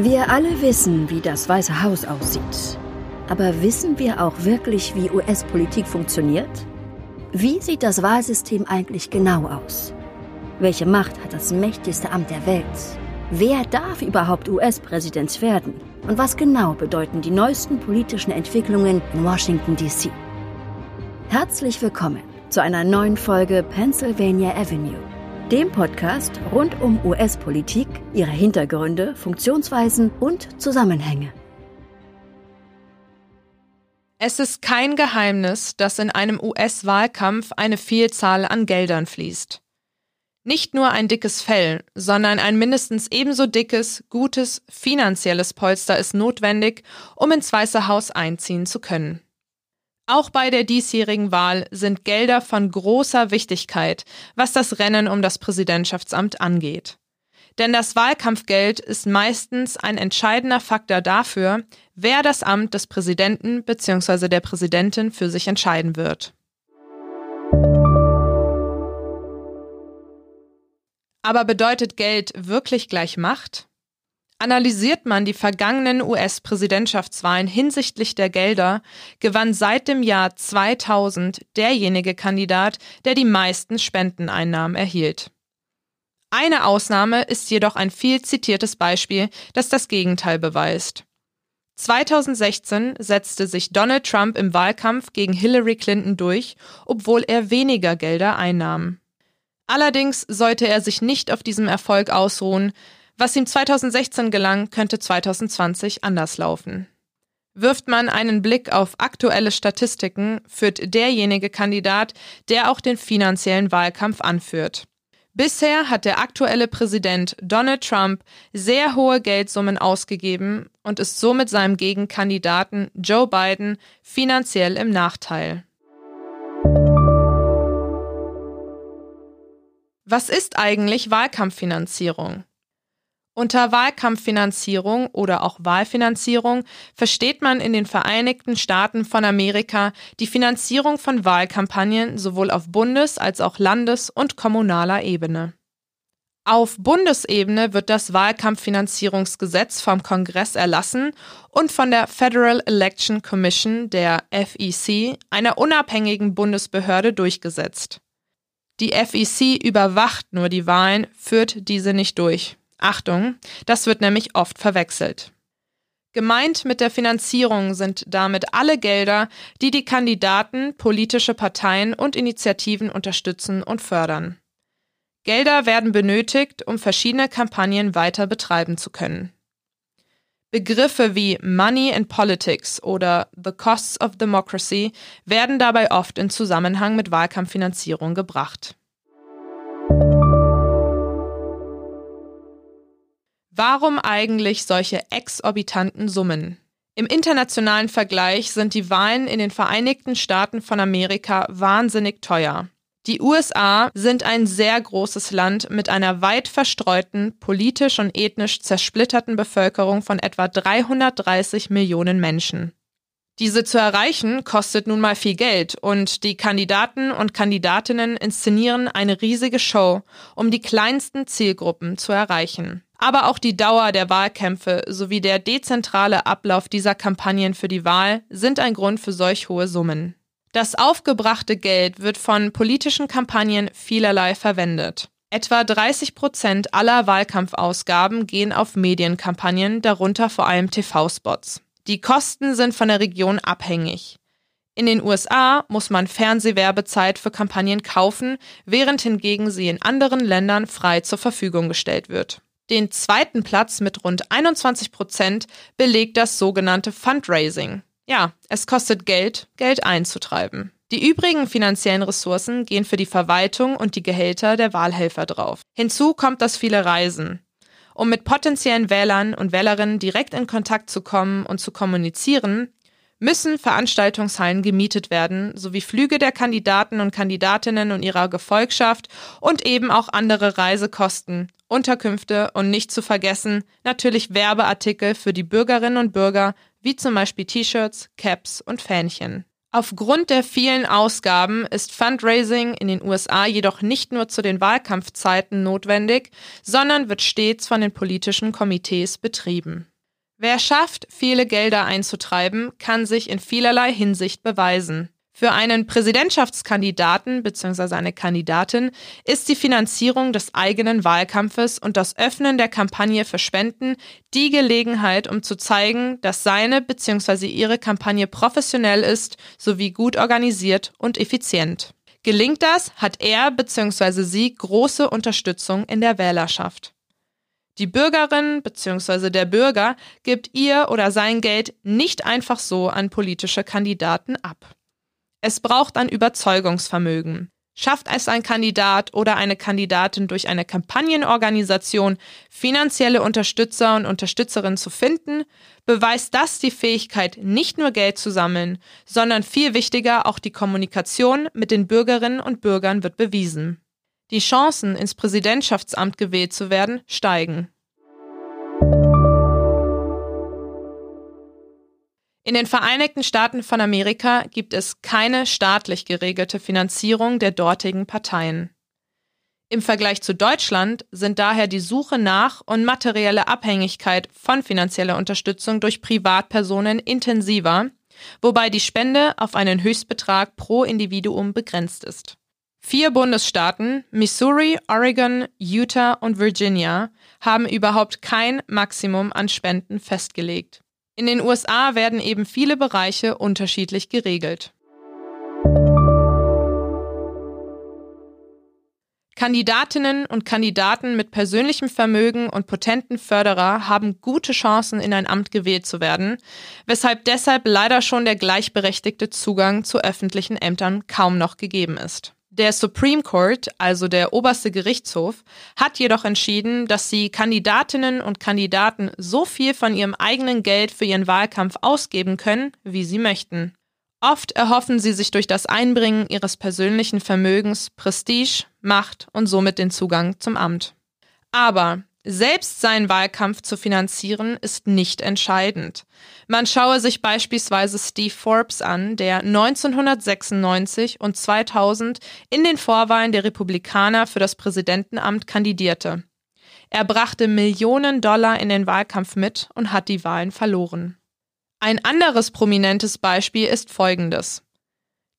Wir alle wissen, wie das Weiße Haus aussieht. Aber wissen wir auch wirklich, wie US-Politik funktioniert? Wie sieht das Wahlsystem eigentlich genau aus? Welche Macht hat das mächtigste Amt der Welt? Wer darf überhaupt US-Präsident werden? Und was genau bedeuten die neuesten politischen Entwicklungen in Washington, D.C.? Herzlich willkommen zu einer neuen Folge Pennsylvania Avenue dem Podcast rund um US-Politik, ihre Hintergründe, Funktionsweisen und Zusammenhänge. Es ist kein Geheimnis, dass in einem US-Wahlkampf eine Vielzahl an Geldern fließt. Nicht nur ein dickes Fell, sondern ein mindestens ebenso dickes, gutes finanzielles Polster ist notwendig, um ins Weiße Haus einziehen zu können. Auch bei der diesjährigen Wahl sind Gelder von großer Wichtigkeit, was das Rennen um das Präsidentschaftsamt angeht. Denn das Wahlkampfgeld ist meistens ein entscheidender Faktor dafür, wer das Amt des Präsidenten bzw. der Präsidentin für sich entscheiden wird. Aber bedeutet Geld wirklich gleich Macht? Analysiert man die vergangenen US-Präsidentschaftswahlen hinsichtlich der Gelder, gewann seit dem Jahr 2000 derjenige Kandidat, der die meisten Spendeneinnahmen erhielt. Eine Ausnahme ist jedoch ein viel zitiertes Beispiel, das das Gegenteil beweist. 2016 setzte sich Donald Trump im Wahlkampf gegen Hillary Clinton durch, obwohl er weniger Gelder einnahm. Allerdings sollte er sich nicht auf diesem Erfolg ausruhen, was ihm 2016 gelang, könnte 2020 anders laufen. Wirft man einen Blick auf aktuelle Statistiken, führt derjenige Kandidat, der auch den finanziellen Wahlkampf anführt. Bisher hat der aktuelle Präsident Donald Trump sehr hohe Geldsummen ausgegeben und ist somit seinem Gegenkandidaten Joe Biden finanziell im Nachteil. Was ist eigentlich Wahlkampffinanzierung? Unter Wahlkampffinanzierung oder auch Wahlfinanzierung versteht man in den Vereinigten Staaten von Amerika die Finanzierung von Wahlkampagnen sowohl auf Bundes- als auch Landes- und kommunaler Ebene. Auf Bundesebene wird das Wahlkampffinanzierungsgesetz vom Kongress erlassen und von der Federal Election Commission, der FEC, einer unabhängigen Bundesbehörde durchgesetzt. Die FEC überwacht nur die Wahlen, führt diese nicht durch. Achtung, das wird nämlich oft verwechselt. Gemeint mit der Finanzierung sind damit alle Gelder, die die Kandidaten, politische Parteien und Initiativen unterstützen und fördern. Gelder werden benötigt, um verschiedene Kampagnen weiter betreiben zu können. Begriffe wie Money in Politics oder The Costs of Democracy werden dabei oft in Zusammenhang mit Wahlkampffinanzierung gebracht. Warum eigentlich solche exorbitanten Summen? Im internationalen Vergleich sind die Wahlen in den Vereinigten Staaten von Amerika wahnsinnig teuer. Die USA sind ein sehr großes Land mit einer weit verstreuten, politisch und ethnisch zersplitterten Bevölkerung von etwa 330 Millionen Menschen. Diese zu erreichen kostet nun mal viel Geld und die Kandidaten und Kandidatinnen inszenieren eine riesige Show, um die kleinsten Zielgruppen zu erreichen. Aber auch die Dauer der Wahlkämpfe sowie der dezentrale Ablauf dieser Kampagnen für die Wahl sind ein Grund für solch hohe Summen. Das aufgebrachte Geld wird von politischen Kampagnen vielerlei verwendet. Etwa 30 Prozent aller Wahlkampfausgaben gehen auf Medienkampagnen, darunter vor allem TV-Spots. Die Kosten sind von der Region abhängig. In den USA muss man Fernsehwerbezeit für Kampagnen kaufen, während hingegen sie in anderen Ländern frei zur Verfügung gestellt wird. Den zweiten Platz mit rund 21 Prozent belegt das sogenannte Fundraising. Ja, es kostet Geld, Geld einzutreiben. Die übrigen finanziellen Ressourcen gehen für die Verwaltung und die Gehälter der Wahlhelfer drauf. Hinzu kommt das viele Reisen. Um mit potenziellen Wählern und Wählerinnen direkt in Kontakt zu kommen und zu kommunizieren, müssen Veranstaltungshallen gemietet werden, sowie Flüge der Kandidaten und Kandidatinnen und ihrer Gefolgschaft und eben auch andere Reisekosten, Unterkünfte und nicht zu vergessen natürlich Werbeartikel für die Bürgerinnen und Bürger, wie zum Beispiel T-Shirts, Caps und Fähnchen. Aufgrund der vielen Ausgaben ist Fundraising in den USA jedoch nicht nur zu den Wahlkampfzeiten notwendig, sondern wird stets von den politischen Komitees betrieben. Wer schafft, viele Gelder einzutreiben, kann sich in vielerlei Hinsicht beweisen. Für einen Präsidentschaftskandidaten bzw. eine Kandidatin ist die Finanzierung des eigenen Wahlkampfes und das Öffnen der Kampagne für Spenden die Gelegenheit, um zu zeigen, dass seine bzw. ihre Kampagne professionell ist sowie gut organisiert und effizient. Gelingt das, hat er bzw. sie große Unterstützung in der Wählerschaft. Die Bürgerin bzw. der Bürger gibt ihr oder sein Geld nicht einfach so an politische Kandidaten ab. Es braucht ein Überzeugungsvermögen. Schafft es ein Kandidat oder eine Kandidatin durch eine Kampagnenorganisation, finanzielle Unterstützer und Unterstützerinnen zu finden, beweist das die Fähigkeit, nicht nur Geld zu sammeln, sondern viel wichtiger auch die Kommunikation mit den Bürgerinnen und Bürgern wird bewiesen. Die Chancen, ins Präsidentschaftsamt gewählt zu werden, steigen. In den Vereinigten Staaten von Amerika gibt es keine staatlich geregelte Finanzierung der dortigen Parteien. Im Vergleich zu Deutschland sind daher die Suche nach und materielle Abhängigkeit von finanzieller Unterstützung durch Privatpersonen intensiver, wobei die Spende auf einen Höchstbetrag pro Individuum begrenzt ist. Vier Bundesstaaten, Missouri, Oregon, Utah und Virginia, haben überhaupt kein Maximum an Spenden festgelegt. In den USA werden eben viele Bereiche unterschiedlich geregelt. Kandidatinnen und Kandidaten mit persönlichem Vermögen und potenten Förderer haben gute Chancen, in ein Amt gewählt zu werden, weshalb deshalb leider schon der gleichberechtigte Zugang zu öffentlichen Ämtern kaum noch gegeben ist. Der Supreme Court, also der oberste Gerichtshof, hat jedoch entschieden, dass sie Kandidatinnen und Kandidaten so viel von ihrem eigenen Geld für ihren Wahlkampf ausgeben können, wie sie möchten. Oft erhoffen sie sich durch das Einbringen ihres persönlichen Vermögens Prestige, Macht und somit den Zugang zum Amt. Aber selbst seinen Wahlkampf zu finanzieren ist nicht entscheidend. Man schaue sich beispielsweise Steve Forbes an, der 1996 und 2000 in den Vorwahlen der Republikaner für das Präsidentenamt kandidierte. Er brachte Millionen Dollar in den Wahlkampf mit und hat die Wahlen verloren. Ein anderes prominentes Beispiel ist folgendes.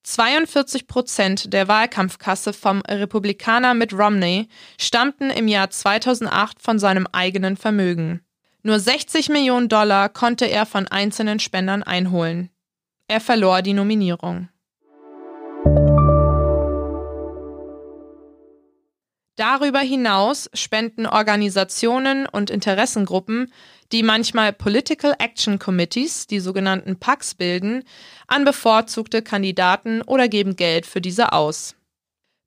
42 Prozent der Wahlkampfkasse vom Republikaner Mitt Romney stammten im Jahr 2008 von seinem eigenen Vermögen. Nur 60 Millionen Dollar konnte er von einzelnen Spendern einholen. Er verlor die Nominierung. Darüber hinaus spenden Organisationen und Interessengruppen, die manchmal Political Action Committees, die sogenannten PACs bilden, an bevorzugte Kandidaten oder geben Geld für diese aus.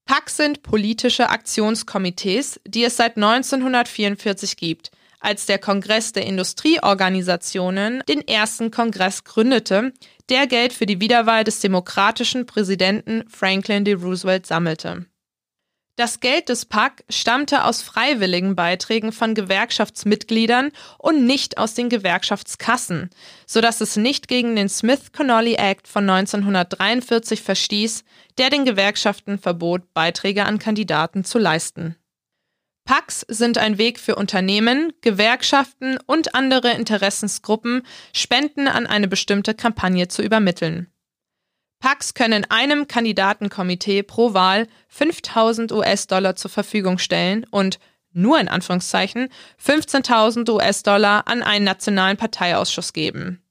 PACs sind politische Aktionskomitees, die es seit 1944 gibt, als der Kongress der Industrieorganisationen den ersten Kongress gründete, der Geld für die Wiederwahl des demokratischen Präsidenten Franklin D. Roosevelt sammelte. Das Geld des PAC stammte aus freiwilligen Beiträgen von Gewerkschaftsmitgliedern und nicht aus den Gewerkschaftskassen, sodass es nicht gegen den Smith-Connolly Act von 1943 verstieß, der den Gewerkschaften verbot, Beiträge an Kandidaten zu leisten. PACs sind ein Weg für Unternehmen, Gewerkschaften und andere Interessensgruppen, Spenden an eine bestimmte Kampagne zu übermitteln. PACs können einem Kandidatenkomitee pro Wahl 5000 US-Dollar zur Verfügung stellen und nur in Anführungszeichen 15.000 US-Dollar an einen nationalen Parteiausschuss geben.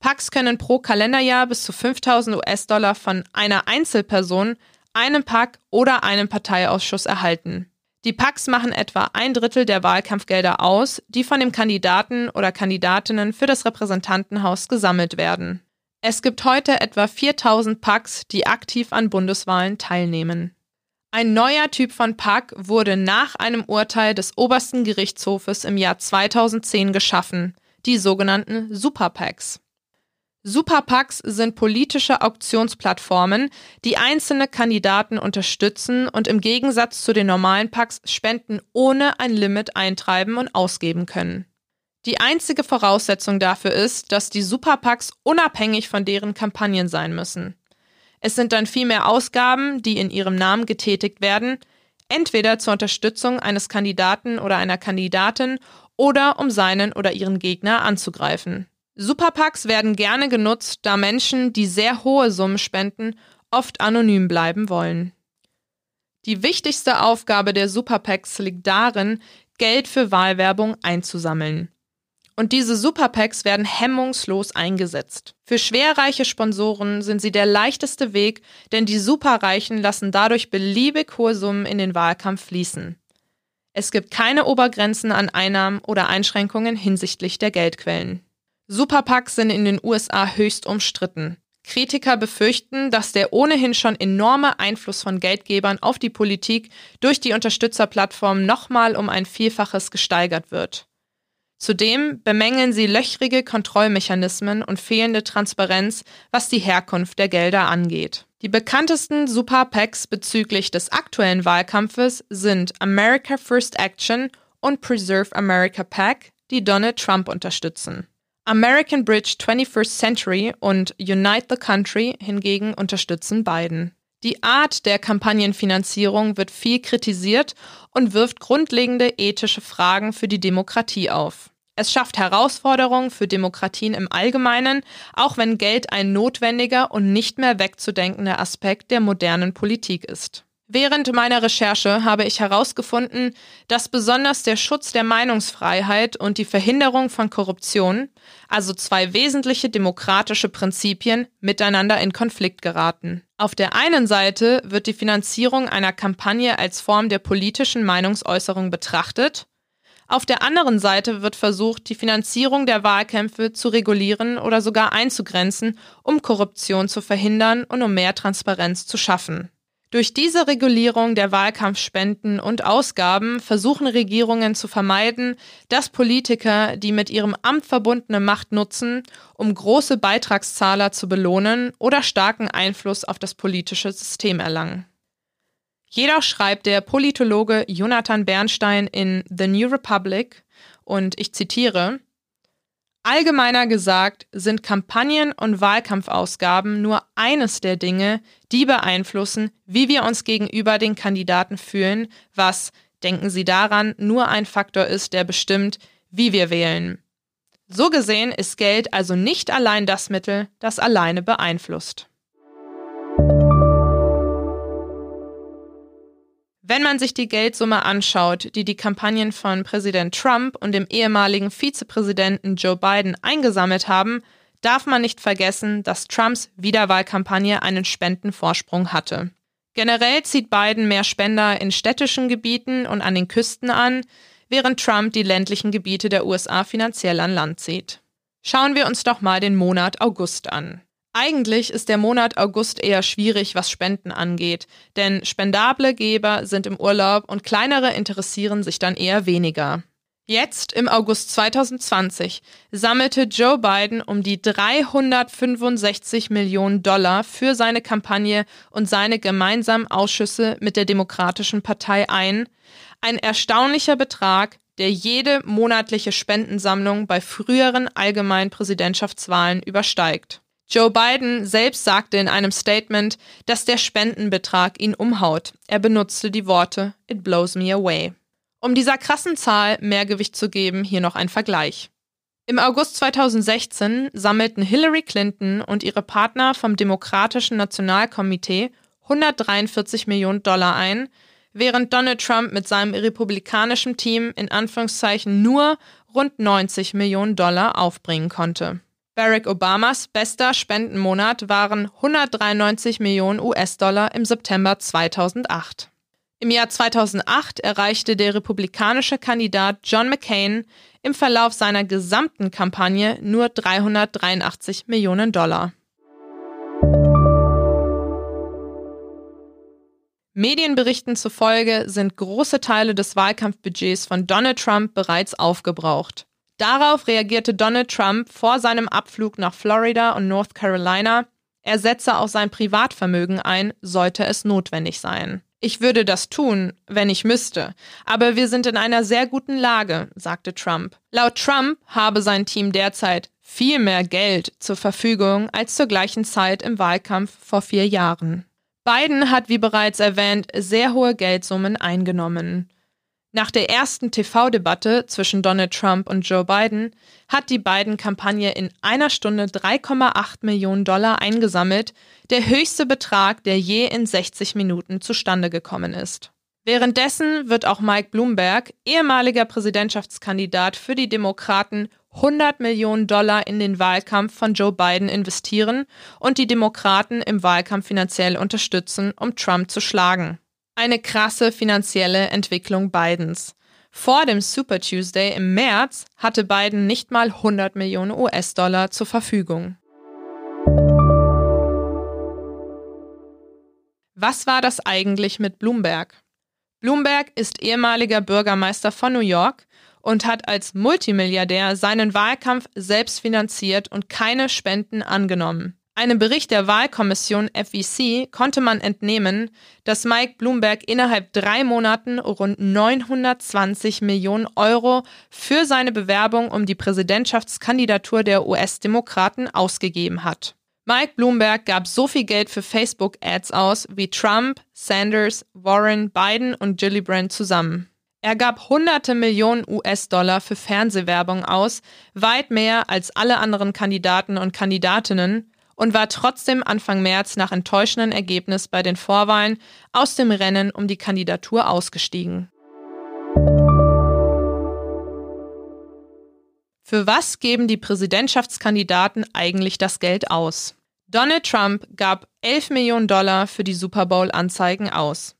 PACs können pro Kalenderjahr bis zu 5000 US-Dollar von einer Einzelperson, einem PAC oder einem Parteiausschuss erhalten. Die PACs machen etwa ein Drittel der Wahlkampfgelder aus, die von dem Kandidaten oder Kandidatinnen für das Repräsentantenhaus gesammelt werden. Es gibt heute etwa 4000 PACs, die aktiv an Bundeswahlen teilnehmen. Ein neuer Typ von PAC wurde nach einem Urteil des obersten Gerichtshofes im Jahr 2010 geschaffen, die sogenannten Super-PACs. Super-PACs sind politische Auktionsplattformen, die einzelne Kandidaten unterstützen und im Gegensatz zu den normalen PACs Spenden ohne ein Limit eintreiben und ausgeben können. Die einzige Voraussetzung dafür ist, dass die Superpacks unabhängig von deren Kampagnen sein müssen. Es sind dann vielmehr Ausgaben, die in ihrem Namen getätigt werden, entweder zur Unterstützung eines Kandidaten oder einer Kandidatin oder um seinen oder ihren Gegner anzugreifen. Superpacks werden gerne genutzt, da Menschen, die sehr hohe Summen spenden, oft anonym bleiben wollen. Die wichtigste Aufgabe der Superpacks liegt darin, Geld für Wahlwerbung einzusammeln. Und diese Superpacks werden hemmungslos eingesetzt. Für schwerreiche Sponsoren sind sie der leichteste Weg, denn die Superreichen lassen dadurch beliebig hohe Summen in den Wahlkampf fließen. Es gibt keine Obergrenzen an Einnahmen oder Einschränkungen hinsichtlich der Geldquellen. Superpacks sind in den USA höchst umstritten. Kritiker befürchten, dass der ohnehin schon enorme Einfluss von Geldgebern auf die Politik durch die Unterstützerplattform nochmal um ein Vielfaches gesteigert wird. Zudem bemängeln sie löchrige Kontrollmechanismen und fehlende Transparenz, was die Herkunft der Gelder angeht. Die bekanntesten Super PACs bezüglich des aktuellen Wahlkampfes sind America First Action und Preserve America PAC, die Donald Trump unterstützen. American Bridge 21st Century und Unite the Country hingegen unterstützen Biden. Die Art der Kampagnenfinanzierung wird viel kritisiert und wirft grundlegende ethische Fragen für die Demokratie auf. Es schafft Herausforderungen für Demokratien im Allgemeinen, auch wenn Geld ein notwendiger und nicht mehr wegzudenkender Aspekt der modernen Politik ist. Während meiner Recherche habe ich herausgefunden, dass besonders der Schutz der Meinungsfreiheit und die Verhinderung von Korruption, also zwei wesentliche demokratische Prinzipien, miteinander in Konflikt geraten. Auf der einen Seite wird die Finanzierung einer Kampagne als Form der politischen Meinungsäußerung betrachtet, auf der anderen Seite wird versucht, die Finanzierung der Wahlkämpfe zu regulieren oder sogar einzugrenzen, um Korruption zu verhindern und um mehr Transparenz zu schaffen. Durch diese Regulierung der Wahlkampfspenden und Ausgaben versuchen Regierungen zu vermeiden, dass Politiker die mit ihrem Amt verbundene Macht nutzen, um große Beitragszahler zu belohnen oder starken Einfluss auf das politische System erlangen. Jedoch schreibt der Politologe Jonathan Bernstein in The New Republic, und ich zitiere, Allgemeiner gesagt sind Kampagnen und Wahlkampfausgaben nur eines der Dinge, die beeinflussen, wie wir uns gegenüber den Kandidaten fühlen, was, denken Sie daran, nur ein Faktor ist, der bestimmt, wie wir wählen. So gesehen ist Geld also nicht allein das Mittel, das alleine beeinflusst. Wenn man sich die Geldsumme anschaut, die die Kampagnen von Präsident Trump und dem ehemaligen Vizepräsidenten Joe Biden eingesammelt haben, darf man nicht vergessen, dass Trumps Wiederwahlkampagne einen Spendenvorsprung hatte. Generell zieht Biden mehr Spender in städtischen Gebieten und an den Küsten an, während Trump die ländlichen Gebiete der USA finanziell an Land zieht. Schauen wir uns doch mal den Monat August an. Eigentlich ist der Monat August eher schwierig, was Spenden angeht, denn spendable Geber sind im Urlaub und kleinere interessieren sich dann eher weniger. Jetzt, im August 2020, sammelte Joe Biden um die 365 Millionen Dollar für seine Kampagne und seine gemeinsamen Ausschüsse mit der Demokratischen Partei ein. Ein erstaunlicher Betrag, der jede monatliche Spendensammlung bei früheren allgemeinen Präsidentschaftswahlen übersteigt. Joe Biden selbst sagte in einem Statement, dass der Spendenbetrag ihn umhaut. Er benutzte die Worte It blows me away. Um dieser krassen Zahl mehr Gewicht zu geben, hier noch ein Vergleich. Im August 2016 sammelten Hillary Clinton und ihre Partner vom Demokratischen Nationalkomitee 143 Millionen Dollar ein, während Donald Trump mit seinem republikanischen Team in Anführungszeichen nur rund 90 Millionen Dollar aufbringen konnte. Barack Obamas bester Spendenmonat waren 193 Millionen US-Dollar im September 2008. Im Jahr 2008 erreichte der republikanische Kandidat John McCain im Verlauf seiner gesamten Kampagne nur 383 Millionen Dollar. Medienberichten zufolge sind große Teile des Wahlkampfbudgets von Donald Trump bereits aufgebraucht. Darauf reagierte Donald Trump vor seinem Abflug nach Florida und North Carolina. Er setze auch sein Privatvermögen ein, sollte es notwendig sein. Ich würde das tun, wenn ich müsste, aber wir sind in einer sehr guten Lage, sagte Trump. Laut Trump habe sein Team derzeit viel mehr Geld zur Verfügung als zur gleichen Zeit im Wahlkampf vor vier Jahren. Biden hat, wie bereits erwähnt, sehr hohe Geldsummen eingenommen. Nach der ersten TV-Debatte zwischen Donald Trump und Joe Biden hat die beiden Kampagne in einer Stunde 3,8 Millionen Dollar eingesammelt, der höchste Betrag, der je in 60 Minuten zustande gekommen ist. Währenddessen wird auch Mike Bloomberg, ehemaliger Präsidentschaftskandidat für die Demokraten, 100 Millionen Dollar in den Wahlkampf von Joe Biden investieren und die Demokraten im Wahlkampf finanziell unterstützen, um Trump zu schlagen. Eine krasse finanzielle Entwicklung Bidens. Vor dem Super Tuesday im März hatte Biden nicht mal 100 Millionen US-Dollar zur Verfügung. Was war das eigentlich mit Bloomberg? Bloomberg ist ehemaliger Bürgermeister von New York und hat als Multimilliardär seinen Wahlkampf selbst finanziert und keine Spenden angenommen. Einem Bericht der Wahlkommission FEC konnte man entnehmen, dass Mike Bloomberg innerhalb drei Monaten rund 920 Millionen Euro für seine Bewerbung um die Präsidentschaftskandidatur der US-Demokraten ausgegeben hat. Mike Bloomberg gab so viel Geld für Facebook-Ads aus wie Trump, Sanders, Warren, Biden und Gillibrand zusammen. Er gab hunderte Millionen US-Dollar für Fernsehwerbung aus, weit mehr als alle anderen Kandidaten und Kandidatinnen, und war trotzdem Anfang März nach enttäuschendem Ergebnis bei den Vorwahlen aus dem Rennen um die Kandidatur ausgestiegen. Für was geben die Präsidentschaftskandidaten eigentlich das Geld aus? Donald Trump gab 11 Millionen Dollar für die Super Bowl-Anzeigen aus.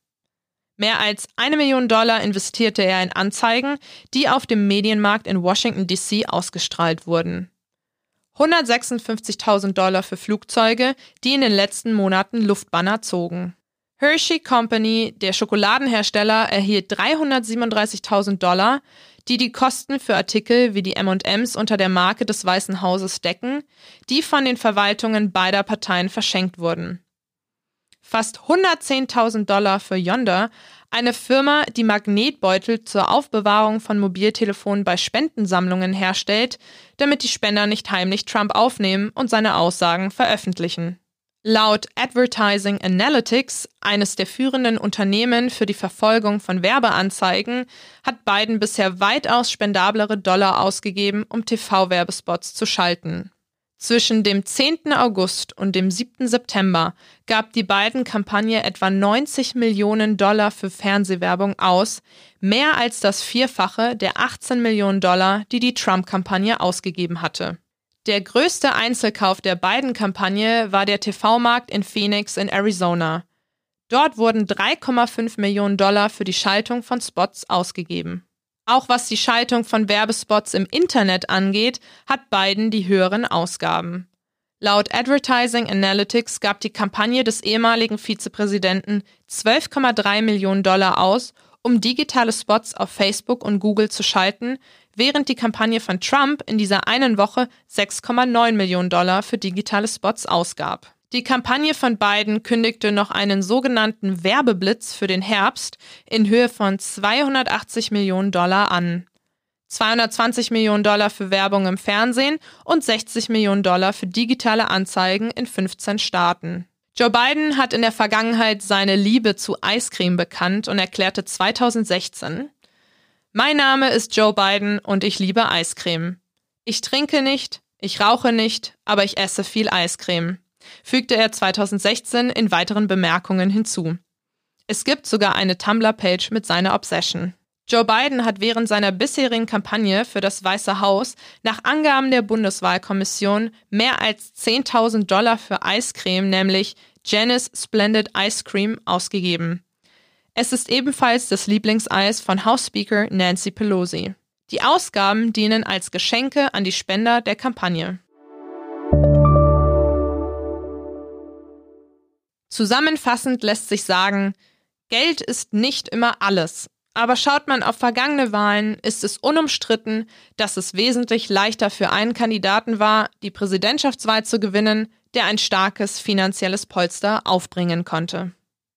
Mehr als eine Million Dollar investierte er in Anzeigen, die auf dem Medienmarkt in Washington, D.C. ausgestrahlt wurden. 156.000 Dollar für Flugzeuge, die in den letzten Monaten Luftbanner zogen. Hershey Company, der Schokoladenhersteller, erhielt 337.000 Dollar, die die Kosten für Artikel wie die M&Ms unter der Marke des Weißen Hauses decken, die von den Verwaltungen beider Parteien verschenkt wurden fast 110.000 Dollar für Yonder, eine Firma, die Magnetbeutel zur Aufbewahrung von Mobiltelefonen bei Spendensammlungen herstellt, damit die Spender nicht heimlich Trump aufnehmen und seine Aussagen veröffentlichen. Laut Advertising Analytics, eines der führenden Unternehmen für die Verfolgung von Werbeanzeigen, hat Biden bisher weitaus spendablere Dollar ausgegeben, um TV-Werbespots zu schalten. Zwischen dem 10. August und dem 7. September gab die beiden Kampagne etwa 90 Millionen Dollar für Fernsehwerbung aus, mehr als das Vierfache der 18 Millionen Dollar, die die Trump-Kampagne ausgegeben hatte. Der größte Einzelkauf der beiden Kampagne war der TV-Markt in Phoenix in Arizona. Dort wurden 3,5 Millionen Dollar für die Schaltung von Spots ausgegeben. Auch was die Schaltung von Werbespots im Internet angeht, hat Biden die höheren Ausgaben. Laut Advertising Analytics gab die Kampagne des ehemaligen Vizepräsidenten 12,3 Millionen Dollar aus, um digitale Spots auf Facebook und Google zu schalten, während die Kampagne von Trump in dieser einen Woche 6,9 Millionen Dollar für digitale Spots ausgab. Die Kampagne von Biden kündigte noch einen sogenannten Werbeblitz für den Herbst in Höhe von 280 Millionen Dollar an. 220 Millionen Dollar für Werbung im Fernsehen und 60 Millionen Dollar für digitale Anzeigen in 15 Staaten. Joe Biden hat in der Vergangenheit seine Liebe zu Eiscreme bekannt und erklärte 2016, Mein Name ist Joe Biden und ich liebe Eiscreme. Ich trinke nicht, ich rauche nicht, aber ich esse viel Eiscreme fügte er 2016 in weiteren Bemerkungen hinzu. Es gibt sogar eine Tumblr-Page mit seiner Obsession. Joe Biden hat während seiner bisherigen Kampagne für das Weiße Haus nach Angaben der Bundeswahlkommission mehr als 10.000 Dollar für Eiscreme, nämlich Janice Splendid Ice Cream, ausgegeben. Es ist ebenfalls das Lieblingseis von House Speaker Nancy Pelosi. Die Ausgaben dienen als Geschenke an die Spender der Kampagne. Zusammenfassend lässt sich sagen, Geld ist nicht immer alles. Aber schaut man auf vergangene Wahlen, ist es unumstritten, dass es wesentlich leichter für einen Kandidaten war, die Präsidentschaftswahl zu gewinnen, der ein starkes finanzielles Polster aufbringen konnte.